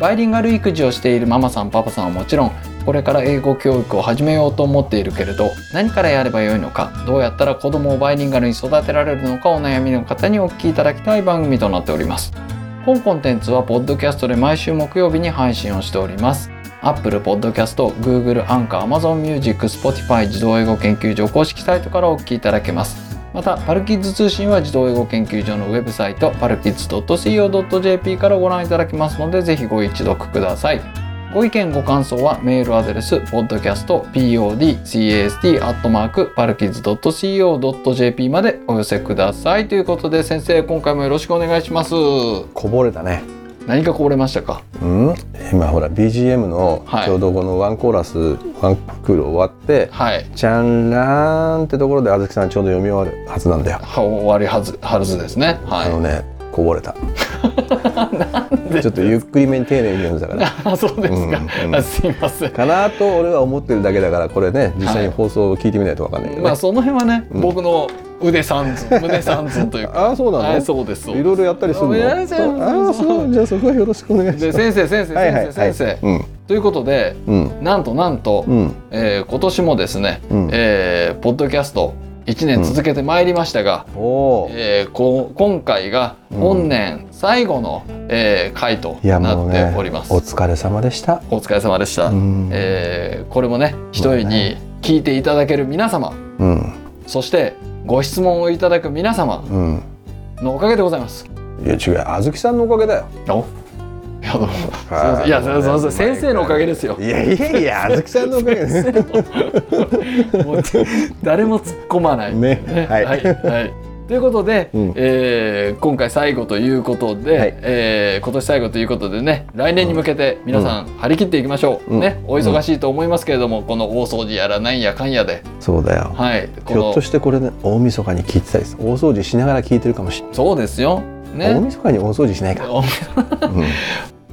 バイリンガル育児をしているママさんパパさんはもちろんこれから英語教育を始めようと思っているけれど何からやればよいのかどうやったら子供をバイリンガルに育てられるのかお悩みの方にお聞きいただきたい番組となっております。本コンテンツはポッドキャストで毎週木曜日に配信をしております。Apple Podcast、Google、Anchor、Amazon Music、Spotify 自動英語研究所公式サイトからお聞きいただけます。またパルキッズ通信は児童英語研究所のウェブサイトパルキッズ .co.jp からご覧いただけますのでぜひご一読ください。ご意見ご感想はメールアドレス podcast podcast.co.jp までお寄せください。ということで先生今回もよろしくお願いします。こぼれたね。何かこぼれましたか？うん？今ほら BGM のはい。ちょうどこのワンコーラス、ワンクール終わってはい「チャンラーン」ってところであずきさんちょうど読み終わるはずなんだよ、は終わりはずはずですね。はい。あのねこぼれた。ちょっとゆっくりめに丁寧に読んでたから。あそうですか、うんうん。あすいません。かなと俺は思ってるだけだからこれね実際に放送を聞いてみないとわかんないけどね、まあその辺はね、うん。僕の腕三寸胸三寸というか。ああそうなの、はいそうですいろいろやったりするの？ああそうじゃあそこはよろしくお願いしでます。先生先生はいはい先生先生、うん。ということでうん。なんとなんと、うん。えー今年もですね、うん。えーポッドキャスト1年続けてまいりましたが、おおえーこ今回が本年最後の、えー回となっております。お疲れ様でした。お疲れ様でした。うん。えーこれもね一人に聞いていただける皆様。うん。そしてご質問をいただく皆様うん。のおかげでございます。いや違う。あずきさんのおかげだよ。お？いやどうも。すいやそうそうそう先生のおかげですよ。いやいやいやあずきさんのおかげです 誰も突っ込まない。ね。はい。はい、はいということで、うん。えー今回最後ということで、はい。えー今年最後ということでね来年に向けて皆さん張り切っていきましょう、うん。ねお忙しいと思いますけれども、この大掃除やらなんやかんやで。そうだよ。はいひょっとしてこれね大晦日に聞いてたりす大掃除しながら聞いてるかもしれない。そうですよ。大ね晦日に大掃除しないか、おうん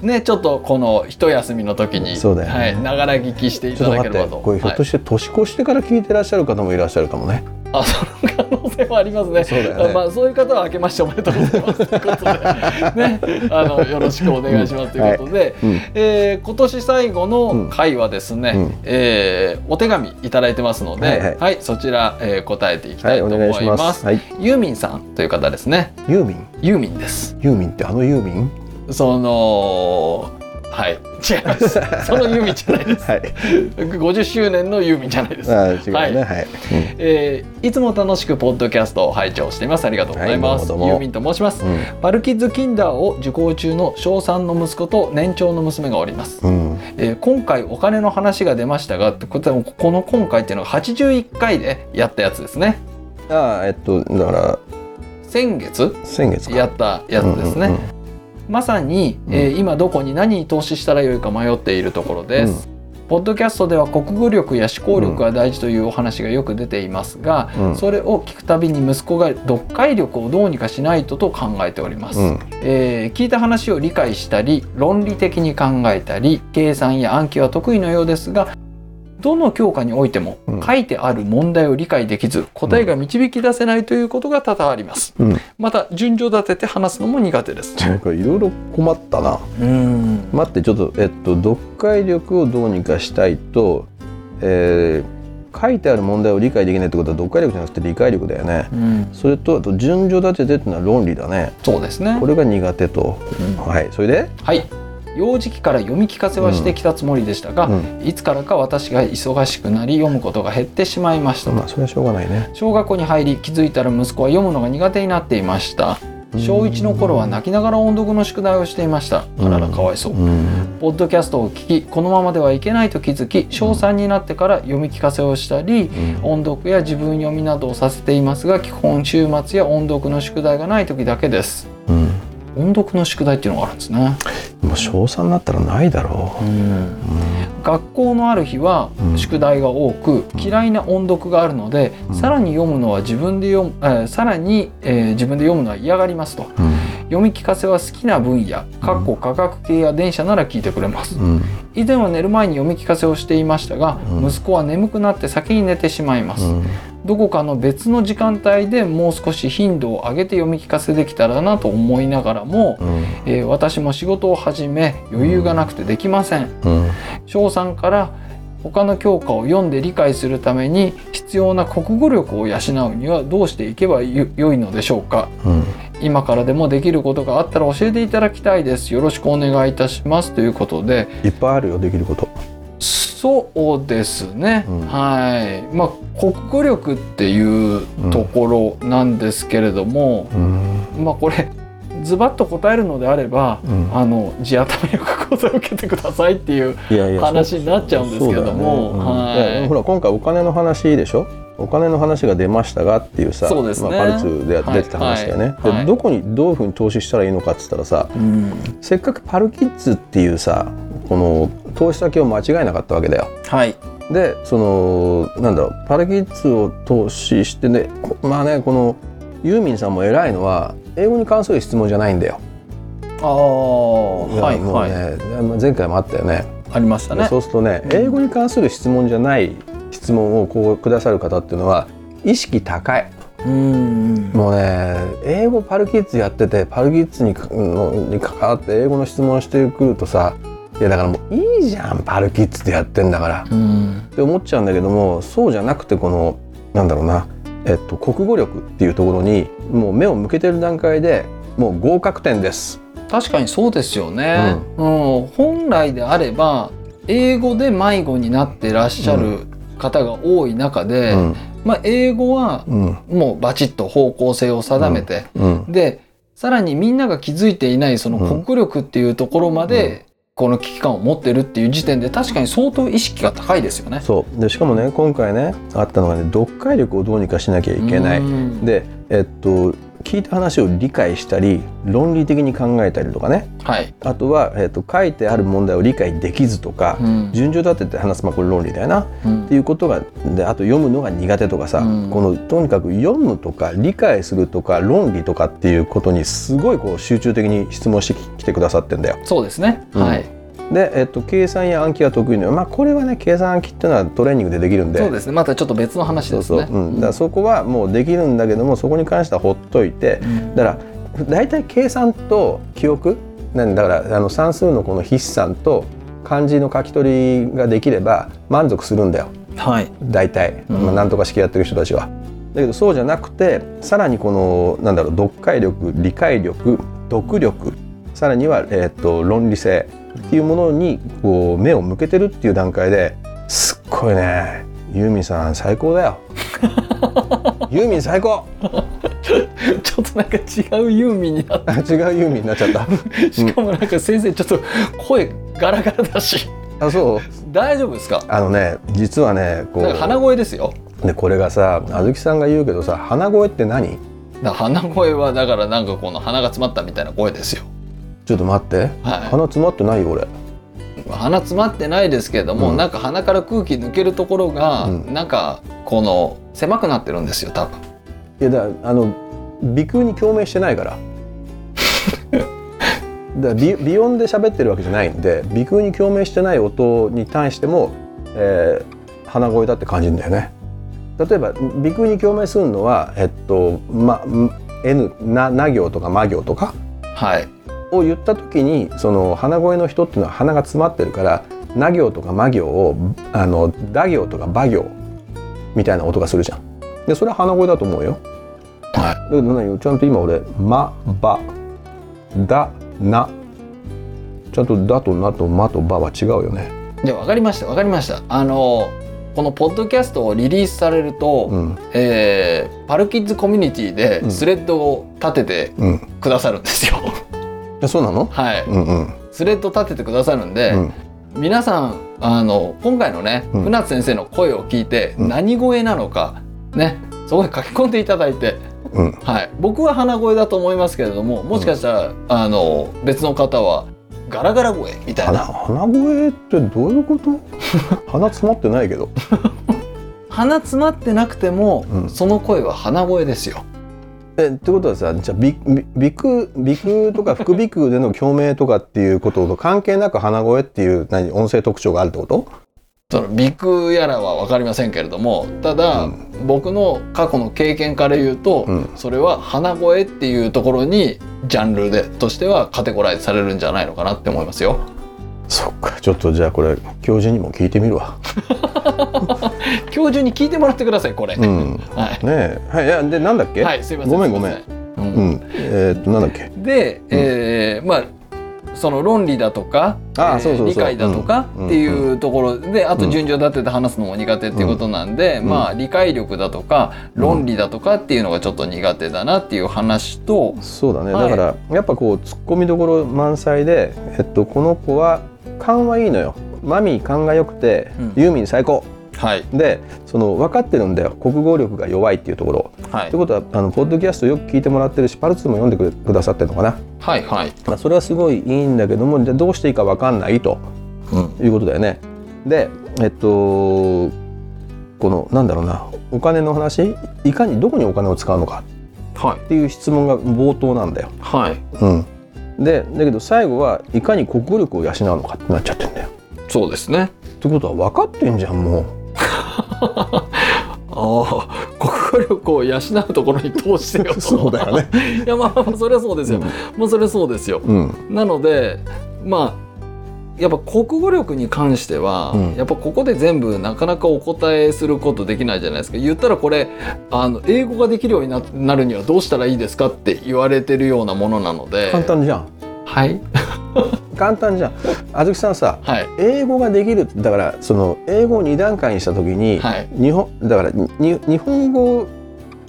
ねちょっとこの一休みの時にそうだよね。はいながら聞きしていただければと。これひょっとはい。して年越してから聞いてらっしゃる方もいらっしゃるかもね、あその可能性もありますね。そうだよね。まあそういう方は明けましておめでとうございますということで。ねあのよろしくお願いしますということで、うん。えー今年最後の回はですね、うん。えーお手紙いただいてますので、ははい。いそちら、えー答えていきたはいいと思いま。ますす。はい。ユーミンさんという方ですね。ユーミン？ユーミンです。ユーミンってあのユーミン？そのはい違います。そのユーミンじゃないです。はい50周年のユーミンじゃないです。あ違うねははいい、えーいつも楽しくポッドキャストを拝聴しています。ありがとうございます。はいユーミンと申します。うんパルキッズキンダーを受講中の小3の息子と年長の娘がおります。うんえー今回お金の話が出ましたが、この今回っていうのが81回でやったやつですね。ああえっとだから先月？先月かやったやつですね。うんうんまさに、えー今どこに何に投資したらよいか迷っているところです。ポッドキャストでは国語力や思考力が大事というお話がよく出ていますが、うん。それを聞くたびに息子が読解力をどうにかしないとと考えております、うん。えー聞いた話を理解したり論理的に考えたり計算や暗記は得意のようですがどの教科においてもうん。書いてある問題を理解できず答えが導き出せないということが多々あります。うん。また順序立てて話すのも苦手です。いろいろ困ったな。うん。待ってちょっとえっと読解力をどうにかしたいと、えー書いてある問題を理解できないってことは読解力じゃなくて理解力だよね。うん。それとあと順序立ててっていうのは論理だね。そうですね。これが苦手と、うん。はい。それで？はい幼児期から読み聞かせはしてきたつもりでしたが、うん。いつからか私が忙しくなり読むことが減ってしまいました。とまあそれはしょうがないね。小学校に入り気づいたら息子は読むのが苦手になっていました。小1の頃は泣きながら音読の宿題をしていました。あららかわいそう。うん。ポッドキャストを聞きこのままではいけないと気づき小3になってから読み聞かせをしたりうん。音読や自分読みなどをさせていますが基本週末や音読の宿題がない時だけです。うん音読の宿題っていうのがあるんですね。もう小3になったらないだろう、うん。学校のある日はうん。宿題が多く、嫌いな音読があるので、うん。さらに読むのは自分で読む、えーさらに、えー自分で読むのは嫌がりますと。うん。読み聞かせは好きな分野かっこ科学系や電車なら聞いてくれます。うん。以前は寝る前に読み聞かせをしていましたが、うん。息子は眠くなって先に寝てしまいます、うんどこかの別の時間帯でもう少し頻度を上げて読み聞かせできたらなと思いながらも、うん。えー私も仕事を始め余裕がなくてできません。うん。翔さんから他の教科を読んで理解するために必要な国語力を養うにはどうしていけばよ良いのでしょうか？うん。今からでもできることがあったら教えていただきたいです。よろしくお願いいたします。ということで。いっぱいあるよできることそうですね、うん。はい。まあ国語力っていうところなんですけれども、うん。まあこれズバッと答えるのであれば、うん。あの地頭力講座を受けてくださいっていう話になっちゃうんですけども、はい。ほら今回お金の話でしょ？お金の話が出ましたがっていうさそうですね。まあ、パルツで出てた話だよね、はい。はい。でどこにどういうふうに投資したらいいのかっつったらさうん。せっかくパルキッズっていうさこの投資先を間違えなかったわけだよ。はいでそのなんだろうパルキッズを投資してねこまあねこのユーミンさんも偉いのは英語に関する質問じゃないんだよ。ああはいはい、もうね、前回もあったよね。ありましたねでそうするとね英語に関する質問じゃない質問をこうくださる方っていうのは意識高い。うんもうね英語パルキッズやっててパルキッズにに関わって英語の質問してくるとさいやだからもういいじゃんパルキッズでやってんだから。うん。って思っちゃうんだけどもそうじゃなくてこのなんだろうな、えっと、国語力っていうところにもう目を向けてる段階でもう合格点です。確かにそうですよね、うん。本来であれば英語で迷子になってらっしゃる方が多い中で、うん。まあ、英語はうん。もうバチッと方向性を定めて、うん。でさらにみんなが気づいていないそのうん国語力っていうところまで、この危機感を持ってるっていう時点で確かに相当意識が高いですよね。そうでしかもね今回ねあったのがね読解力をどうにかしなきゃいけない。うんでえっと聞いた話を理解したり論理的に考えたりとかね。はい、あとは、えっと書いてある問題を理解できずとか、うん。順序立てて話すまあこれ論理だよな。っうん。ていうことがであと読むのが苦手とかさ、うん。このとにかく読むとか理解するとか論理とかっていうことにすごいこう集中的に質問してきてくださってんだよ。そうですね、うん。はいで、えっと、計算や暗記が得意なまあこれはね計算暗記っていうのはトレーニングでできるんで。そうですね。またちょっと別の話そうそう、ですね。うん、だからそこはもうできるんだけどもそこに関してはほっといて。うん。だから大体計算と記憶。なんだからあの算数のこの筆算と漢字の書き取りができれば満足するんだよ。はい。大体、うん。まあ、なんとか式やってる人たちは。だけどそうじゃなくてさらにこのなんだろう読解力理解力読力。さらには、えー、と論理性っていうものにこう目を向けてるっていう段階ですっごいねユーミンさん最高だよ。ユーミン最高。ちょっとなんか違うユーミンになっあ違うユーミンになっちゃった。て しかもなんか先生ちょっと声ガラガラだし。あそう？大丈夫ですか？あのね実はねこなんか鼻声ですよ。でこれがさあずきさんが言うけどさ鼻声って何？鼻声はだからなんかこの鼻が詰まったみたいな声ですよちょっと待って、はい。鼻詰まってないよ俺。鼻詰まってないですけれども、うん。なんか鼻から空気抜けるところが、うん。なんかこの狭くなってるんですよ多分。いやだあの鼻腔に共鳴してないから。だ鼻鼻音で喋ってるわけじゃないんで鼻腔に共鳴してない音に対しても、えー鼻声だって感じるんだよね。例えば鼻腔に共鳴するのはえっとまん N なな行とかま行とか？はいを言った時にその鼻声の人っていうのは鼻が詰まってるからな行とかま行をあのだ行とかば行みたいな音がするじゃん。でそれは鼻声だと思うよ。はだけど何ちゃんと今俺「ま」「ば」「だ」「な」ちゃんと「だ」と「な」と「ま」と「ば」は違うよね。いで分かりました分かりましたあのこのポッドキャストをリリースされると、うんえーパルキッズコミュニティでうんスレッドを立ててうん。くださるんですよ、えそうなの？はい、うんうん。スレッド立ててくださるんで、うん。皆さんあの今回のねうん。船津先生の声を聞いて、うん。何声なのかねそこに書き込んでいただいて、うん。はい、僕は鼻声だと思いますけれどももしかしたら、あの別の方はガラガラ声みたい鼻な鼻声ってどういうこと？鼻詰まってないけど。鼻詰まってなくても、うん。その声は鼻声ですよえってことはさじゃあ鼻腔とか 副鼻腔での共鳴とかっていうことと関係なく鼻声っていう何音声特徴があるってこと？その鼻腔やらは分かりませんけれどもただ、うん。僕の過去の経験から言うと、うん。それは鼻声っていうところにジャンルでとしてはカテゴライズされるんじゃないのかなって思いますよ。そっかちょっとじゃあこれ教授にも聞いてみるわ。教授に聞いてもらってくださいこれ。うん、はい。ねえ。はいいやでなんだっけ、はい、すいません。ごめんごめん。すいません。ううん。んえーっとなんだっけ？で、えーまあその論理だとか理解だとかうん。っていうところで、あとうん。順序立てて話すのも苦手っていうことなんで、うん。まあ理解力だとか論理だとかっていうのがちょっと苦手だなっていう話と、そうだね、はいだからやっぱこう突っ込みどころ満載で、えっと、この子は勘はいいのよ。マミー勘が良くて、うん。ユーミン最高。はい。でその分かってるんだよ。国語力が弱いっていうところ。はい。ということはあのポッドキャストよく聞いてもらってるしパルツも読んでくれくださってるのかな、はいはい、まあ、それはすごいいいんだけどもじゃあどうしていいか分かんないとうん、いうことだよね。でえっとこのなんだろうな。お金の話？いかにどこにお金を使うのか。はい。っていう質問が冒頭なんだよ。はい。うん、でだけど最後はいかに国語力を養うのかってなっちゃってんだよ。そうですね。ってことは分かってんじゃんもう。ああ国語力を養うところに通してよと そうだよね。いやまあそれはそうですよ、もうそれはそうですようんなのでまあやっぱ国語力に関しては、うん。やっぱここで全部なかなかお答えすることできないじゃないですか。言ったらこれあの英語ができるようにななるにはどうしたらいいですかって言われてるようなものなので。簡単じゃん。はい。簡単じゃん。あずきさんさはい。英語ができるだからその英語を2段階にした時に、はい。日本だからに日本語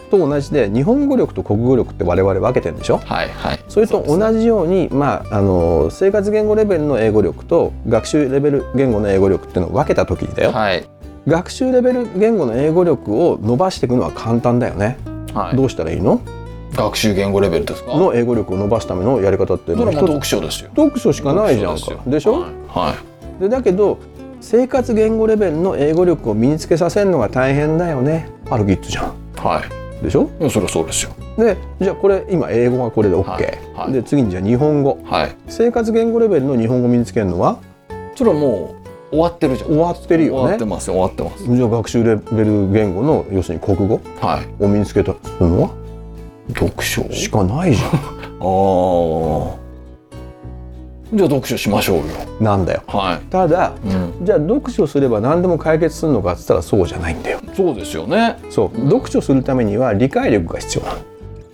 と同じで日本語力と国語力って我々分けてるんでしょ？はいはい。それと同じようにまあ、あの生活言語レベルの英語力と学習レベル言語の英語力っていうのを分けた時にだよ、はい。学習レベル言語の英語力を伸ばしていくのは簡単だよね、はい。どうしたらいいの？学習言語レベルですか？の英語力を伸ばすためのやり方って読書ですよ。読書しかないじゃんか。でしょ、はい、はい。でだけど生活言語レベルの英語力を身につけさせるのが大変だよね。パルキッズじゃん。はいでしょ？それはそうですよ。でじゃあこれ今英語がこれで OK、はいはい。で次にじゃあ日本語。はい。生活言語レベルの日本語身につけるのは？それはもう終わってるじゃん。終わってるよね。終わってます終わってます。じゃあ学習レベル言語の要するに国語？はい。を身につけたのは？読書？しかないじゃ ああじゃあ読書しましょうよ。んなんだよ。はただい、うん、じゃあ読書すれば何でも解決するのかっつったらそうじゃないんだよ。そうですよね。そう、うん。読書するためには理解力が必要なの。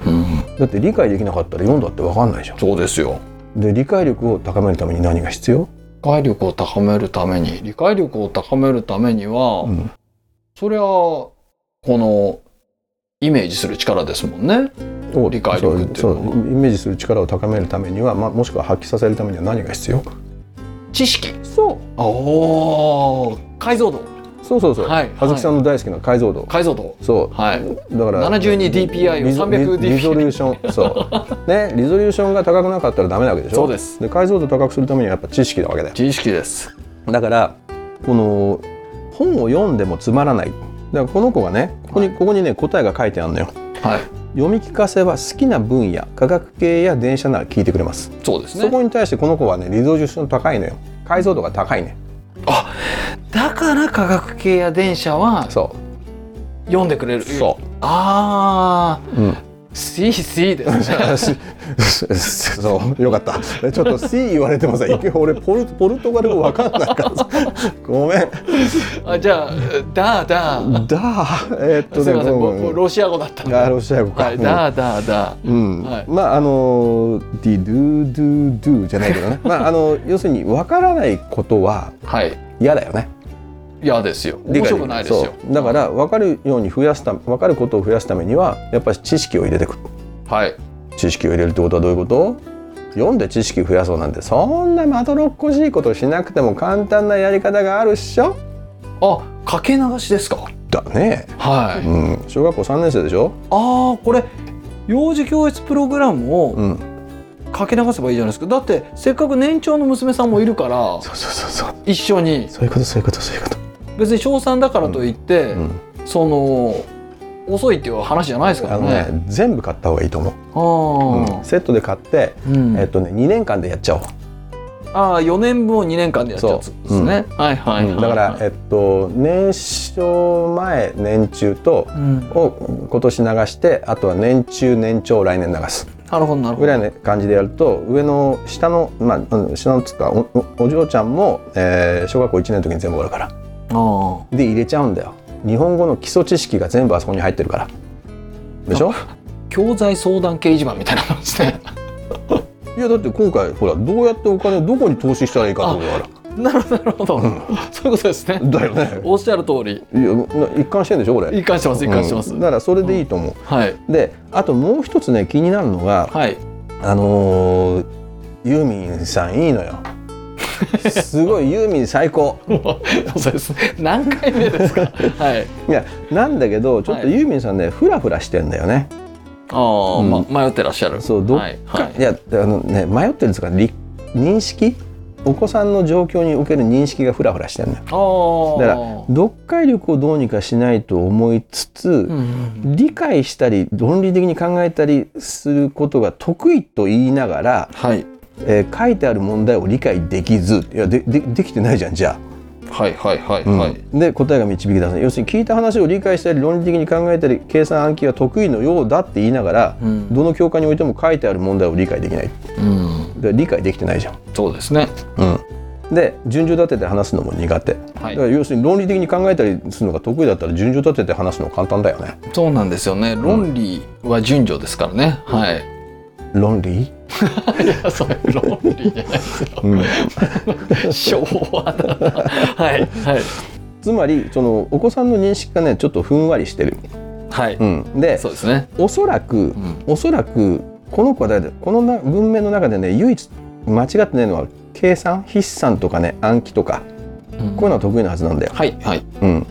うん。だって理解できなかったら読んだって分かんないじゃん。そうですよ。で理解力を高めるために何が必要、理解力を高めるために。理解力を高めるためには、うん。それはこのイメージする力ですもんね。を理解力っていうのは。イメージする力を高めるためには、まあ、もしくは発揮させるためには何が必要？知識。そう。おー。解像度。そうそうそう、はい。葉月さんの大好きな解像度、解像度。そう。はい。だから 72dpi をリゾ 300dpi リリゾリューションそうねリゾリューションが高くなかったらダメなわけでしょそうですで解像度高くするためにはやっぱ知識なわけだよ知識ですだからこの本を読んでもつまらないだからこの子がねここに,、はい。ここにね答えが書いてあるのよ。はい。読み聞かせは好きな分野科学系や電車なら聞いてくれます、そうですね。そこに対してこの子はねリゾリューション高いのよ。解像度が高いね。だから科学系や電車はそ読んでくれる。そああう、うん、C C ですね。そうよかった。ちょっと C 言われてもさいけ俺ポルポルトガル語わかんないから。さごめん。あじゃあだだだえーっとすみません。ごめん僕ロシア語だったあロシア語か、はいだだだうん、はい。まああのディドゥドゥドゥじゃないけどね。まああの要するにわからないことははい。嫌だよね嫌ですよ。面白くないですよ。だから分かるように増やすた分かることを増やすためにはやっぱり知識を入れてく。るはい。知識を入れるってことはどういうこと？読んで知識増やそうなんてそんなまどろっこしいことしなくても簡単なやり方があるっしょ。あかけ流しですか？だね、はい、うん、小学校3年生でしょ、ああこれ幼児教育プログラムをうん、かかけ流せばいいじゃないですか。だってせっかく年長の娘さんもいるからそうそうそうそう。一緒に。そういうことそういうことそういうこと別に小3だからといって、うん。その遅いっていう話じゃないですからね。ね。全部買った方がいいと思う、あうん。セットで買って、ーうん。えっとね2年間でやっちゃおう、あー4年分を2年間でやっちゃうですね。はいはいはい、うん。だから、えっと、年少前年中とうん。を今年流してあとは年中年長来年流す。なるほどなるほど。ぐらいの感じでやると上の下のまあうん下のつうかおおお嬢ちゃんも、えー小学校1年の時に全部終わるから。あで入れちゃうんだよ。日本語の基礎知識が全部あそこに入ってるから。でしょ？ー教材相談掲示板みたいなもんですね。いやだって今回ほらどうやってお金どこに投資したらいいかってことだかなるほどなるほど、うん。そういうことですね。らだよね。おっしゃる通り。いやな一貫してんでしょこれ。一貫してます一貫してます。うんだからそれでいいと思う、はい。であともう一つね気になるのがはい。あのーユーミンさんいいのよすごいユーミン最高そうですね。何回目ですか？はい。いやなんだけどちょっとはいユーミンさんねフラフラしてんだよねああ、うんま迷ってらっしゃる。そうどっか、はいはいい、やあのね迷ってるんですかり認識？お子さんの状況における認識がフラフラしてんのよああ。だから読解力をどうにかしないと思いつつ、うん理解したり論理的に考えたりすることが得意と言いながら、はいえー書いてある問題を理解できずいやででできてないじゃんじゃはいはいはいあ、はい。で答えが導き出せない要するに聞いた話を理解したり論理的に考えたり計算暗記が得意のようだって言いながら、うんどの教科においても書いてある問題を理解できないうん。で理解できてないじゃん。そうですね。うん、で順序立てて話すのも苦手、はいだから要するに論理的に考えたりするのが得意だったら順序立てて話すの簡単だよねそうなんですよね。論理は順序ですからね。はい。論理、いや、そういう論理じゃないですよ。うん、昭和だな。はいはいつまりそのお子さん。の認識がねちょっとふん。わりしてる、はい。うん、でそうですね。おそらくうん。おそらくこの子はだこのな文明の中でね唯一間違ってないのは計算筆算とかね暗記とかこういうのは得意なはずなん。だよ。はいはい。うん、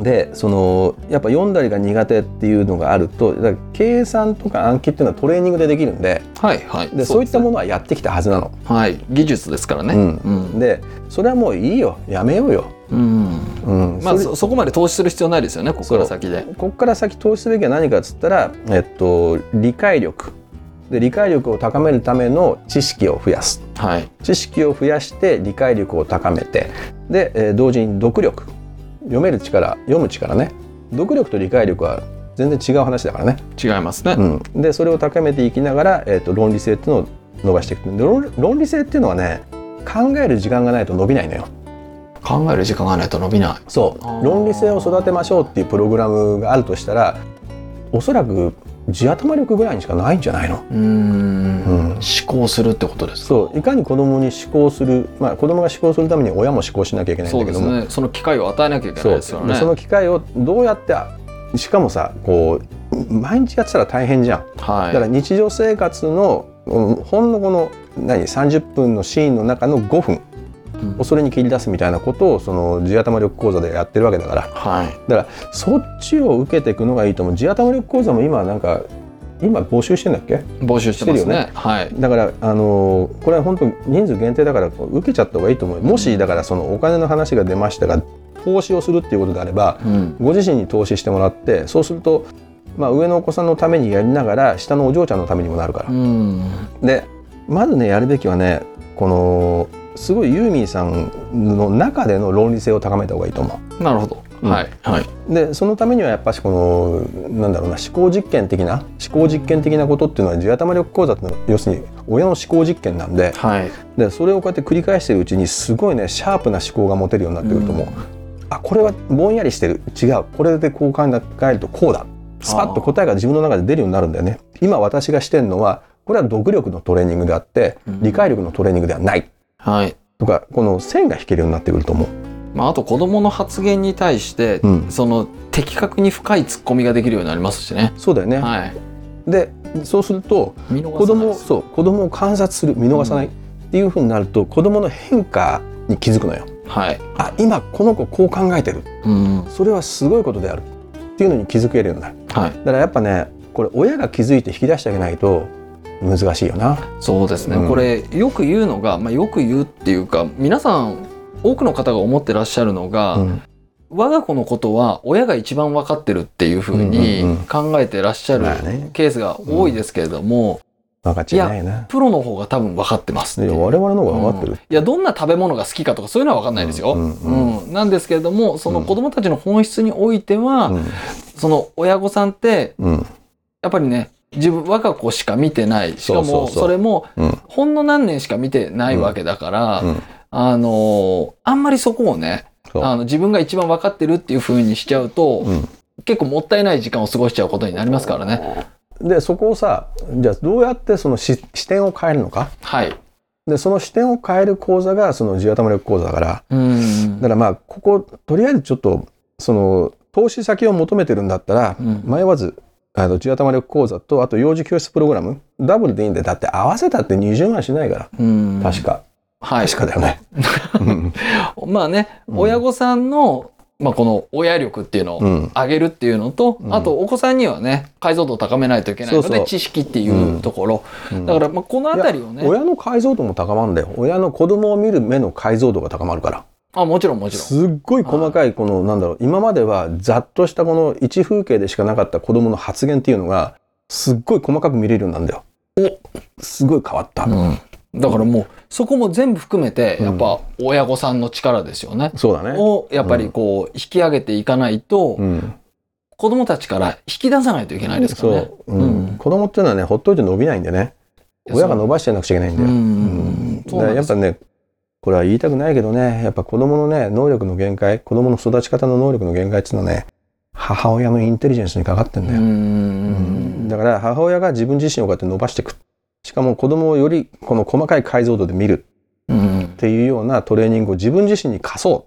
でそのやっぱ読んだりが苦手っていうのがあると計算とか暗記っていうのはトレーニングでできるんではいはい。でそういったもものはやってきたはずなの。はい。技術ですからね。うんうん。でそれはもういいよやめようよ。うん。うんまあそそこまで投資する必要ないですよね。ここから先で。ここから先投資すべきは何かっつったら、えっと、理解力で理解力を高めるための知識を増やすはい。知識を増やして理解力を高めてで、えー同時に読力読める力読む力ね。読力と理解力は全然違う話だからね、違いますね。うん、でそれを高めていきながら、えー、と論理性っていうのを伸ばしていく。で論論理性っていうのはね考える時間がないと伸びないのよ。考える時間がないと伸びない。そう。論理性を育てましょうっていうプログラムがあるとしたらおそらく地頭力ぐらいにしかないんじゃないの？うーんうん思考するってことですか？そういかに子供に思考する、まあ、子供が思考するために親も思考しなきゃいけないんだけどもね。その機会を与えなきゃいけないですからね。でその機会をどうやってしかもさこう毎日やってたら大変じゃんはい。だから日常生活のうんほんのこの何？30分のシーンの中の5分うんをそれに切り出すみたいなことをその地頭力講座でやってるわけだからはい。だからそっちを受けていくのがいいと思う地頭力講座も今なんか今募集してんだっけ？募集してますしてるよね。はい。だからあのーこれは本当人数限定だから受けちゃった方がいいと思うもしだからそのお金の話が出ましたが投資をするっていうことであればうん。ご自身に投資してもらってそうすると、まあ、上のお子さんのためにやりながら下のお嬢ちゃんのためにもなるからう。ん。でまずねやるべきはねこのすごいユーミンさんの中での論理性を高めた方がいいと思なるほど。うんはいはい。う。でそのためにはやっぱしこのなんだろうな思考実験的な思考実験的なことっていうのは地頭力講座ってのは要するに親の思考実験なんではい。でそれをこうやって繰り返してるうちにすごいねシャープな思考が持てるようになってくると思う。あこれはぼんやりしてる違うこれでこう考えるとこうだスパッと答えが自分の中で出るようになるんだよね今私がしてるのはこれは読力のトレーニングであってうん理解力のトレーニングではないはい。とかこの線が引けるようになってくると思う。まあ、あと子供の発言に対して、うんその的確に深いツッコミができるようになりますしね。そうだよね、はい。でそうすると子供そう子供を観察する見逃さないっていうふうになると子供の変化に気づくのよ。はい。あ今この子こう考えてるうん。それはすごいことであるっていうのに気づけるようになる。はい。だからやっぱねこれ親が気づいて引き出してあげないと難しいよな。そうですね、うん。これよく言うのが、まあ、よく言うっていうか皆さん多くの方が思ってらっしゃるのが、うん。我が子のことは親が一番分かってるっていうふうに考えてらっしゃるケースが多いですけれども、分かっちゃいな。プロの方が多分分かってますいや我々の方が分かってる。うん。いやどんな食べ物が好きかとかそういうのは分かんないですよ。ううんん。うん。なんですけれどもその子供たちの本質においては、うん。その親御さんってうん。やっぱりね自分我が子しか見てない。しかもそれもうん。ほんの何年しか見てないわけだから、うん。あのーあんまりそこをねあの自分が一番分かってるっていう風にしちゃうと、うん。結構もったいない時間を過ごしちゃうことになりますからね。でそこをさじゃあどうやってそのし視点を変えるのか？はい。でその視点を変える講座がその地頭力講座だからうん。だからまあこことりあえずちょっとその投資先を求めてるんだったら、うん。迷わずあの地頭力講座とあと幼児教室プログラム。ダブルでいいんでだって合わせたって20万しないから。うん。確か、はい。確かだよね。う んまあね、うん。親御さんの、まあ、この親力っていうのをうん。上げるっていうのと、うん。あとお子さんにはね解像度を高めないといけないので知識っていうところ、うん。だからまあこの辺りをね。親の解像度も高まるんだよ。親の子供を見る目の解像度が高まるからあもちろんもちろん。すっごい細かいこのなんだろう今まではざっとしたこの一風景でしかなかった子供の発言っていうのがすっごい細かく見れるようになるんだよ。すごい変わった、うん。だからもうそこも全部含めてうん。やっぱ親御さんの力ですよね。そうだね。をやっぱりこう引き上げていかないと、うん。子供たちから引き出さないといけないですからね。そう、うん。うん。子供っていうのはねほっといて伸びないんでね。親が伸ばしてなくちゃいけないんだよ、うん。うん。だからやっぱねこれは言いたくないけどね。やっぱ子供のね能力の限界子供の育ち方の能力の限界っていうのはね母親のインテリジェンスにかかってんだよ、うんうんだから母親が自分自身をこうやって伸ばしていく。しかも子供をよりこの細かい解像度で見る。うんっていうようなトレーニングを自分自身に課そう。っ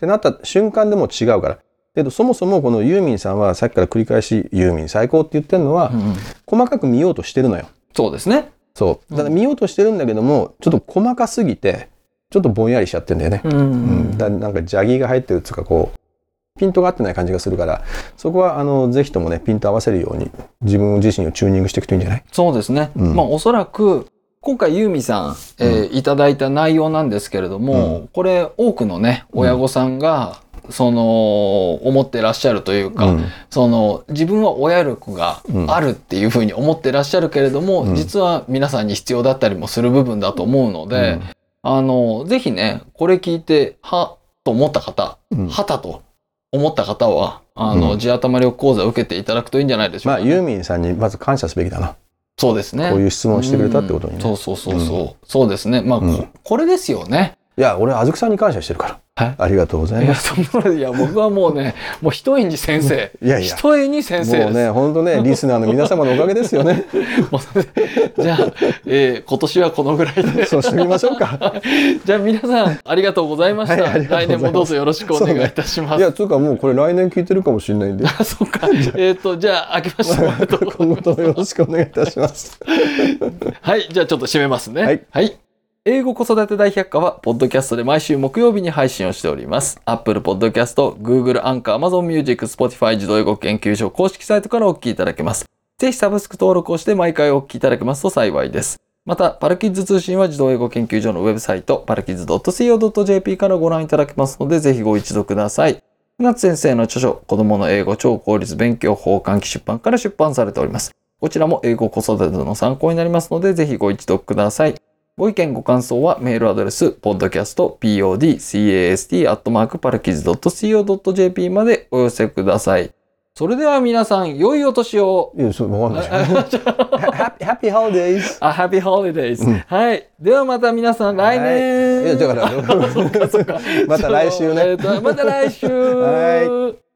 てなった瞬間でも違うから。けどそもそもこのユーミンさんはさっきから繰り返しユーミン最高って言ってるのはうん。細かく見ようとしてるのよ。そうですね。そう。だから見ようとしてるんだけどもちょっと細かすぎてちょっとぼんやりしちゃってんだよね、ううん。ん、だなんかジャギーが入ってるっつうかこうピントが合ってない感じがするからそこはあのぜひともねピント合わせるように自分自身をチューニングしていくといいんじゃない？そうですね。うん。まあおそらく今回ユーミさん、えーいただいた内容なんですけれども、うこれ多くのね親御さんが、その思ってらっしゃるというか、うん。その自分は親力があるっていうふうに思ってらっしゃるけれども、うん。実は皆さんに必要だったりもする部分だと思うので、うんあのぜひねこれ聞いてはと思った方、うんはたと思った方はあの、うん地頭力講座を受けていただくといいんじゃないでしょうか、ね。まあユーミンさんにまず感謝すべきだなそうですね。こういう質問をしてくれたってことにねうんそうそうそうそう。そうですね。まあ、うんここれですよね。いや俺あずくさんに感謝してるからはいありがとうございますいや、僕はもうね、もう一重に先生。いやいや一重に先生。もうね本当ね リスナーの皆様のおかげですよね もうじゃあ、えー今年はこのぐらいで。そうしてみましょうかじゃあ皆さん、ありがとうございました。はい来年もどうぞよろしくお願いいたします。いやつうかもうこれ来年聞いてるかもしれないんであ、そうか。えっ、と、じゃあ、明けましておめでとうござい今後ともよろしくお願いいたしますはい、じゃあちょっと締めますね。はい。英語子育て大百科は、ポッドキャストで毎週木曜日に配信をしております。Apple Podcast、Google、Anchor、Amazon Music、Spotify 自動英語研究所公式サイトからお聞きいただけます。ぜひサブスク登録をして毎回お聞きいただけますと幸いです。また、パルキッズ通信は自動英語研究所のウェブサイト、パルキッズ .co.jp からご覧いただけますので、ぜひご一読ください。夏先生の著書、子供の英語超効率勉強法換気出版から出版されております。こちらも英語子育ての参考になりますので、ぜひご一読ください。ご意見ご感想はメールアドレス、podcast, podcast, アットマーク、パルキズ .co.jp までお寄せください。それでは皆さん、良いお年を。いやそうわかんないじゃんハッピーハッピーホリデーズあ、ハッピーホリデーズ。うんはい。ではまた皆さん、来年。いやだからそっかそっか。また来週ねまた来週。はい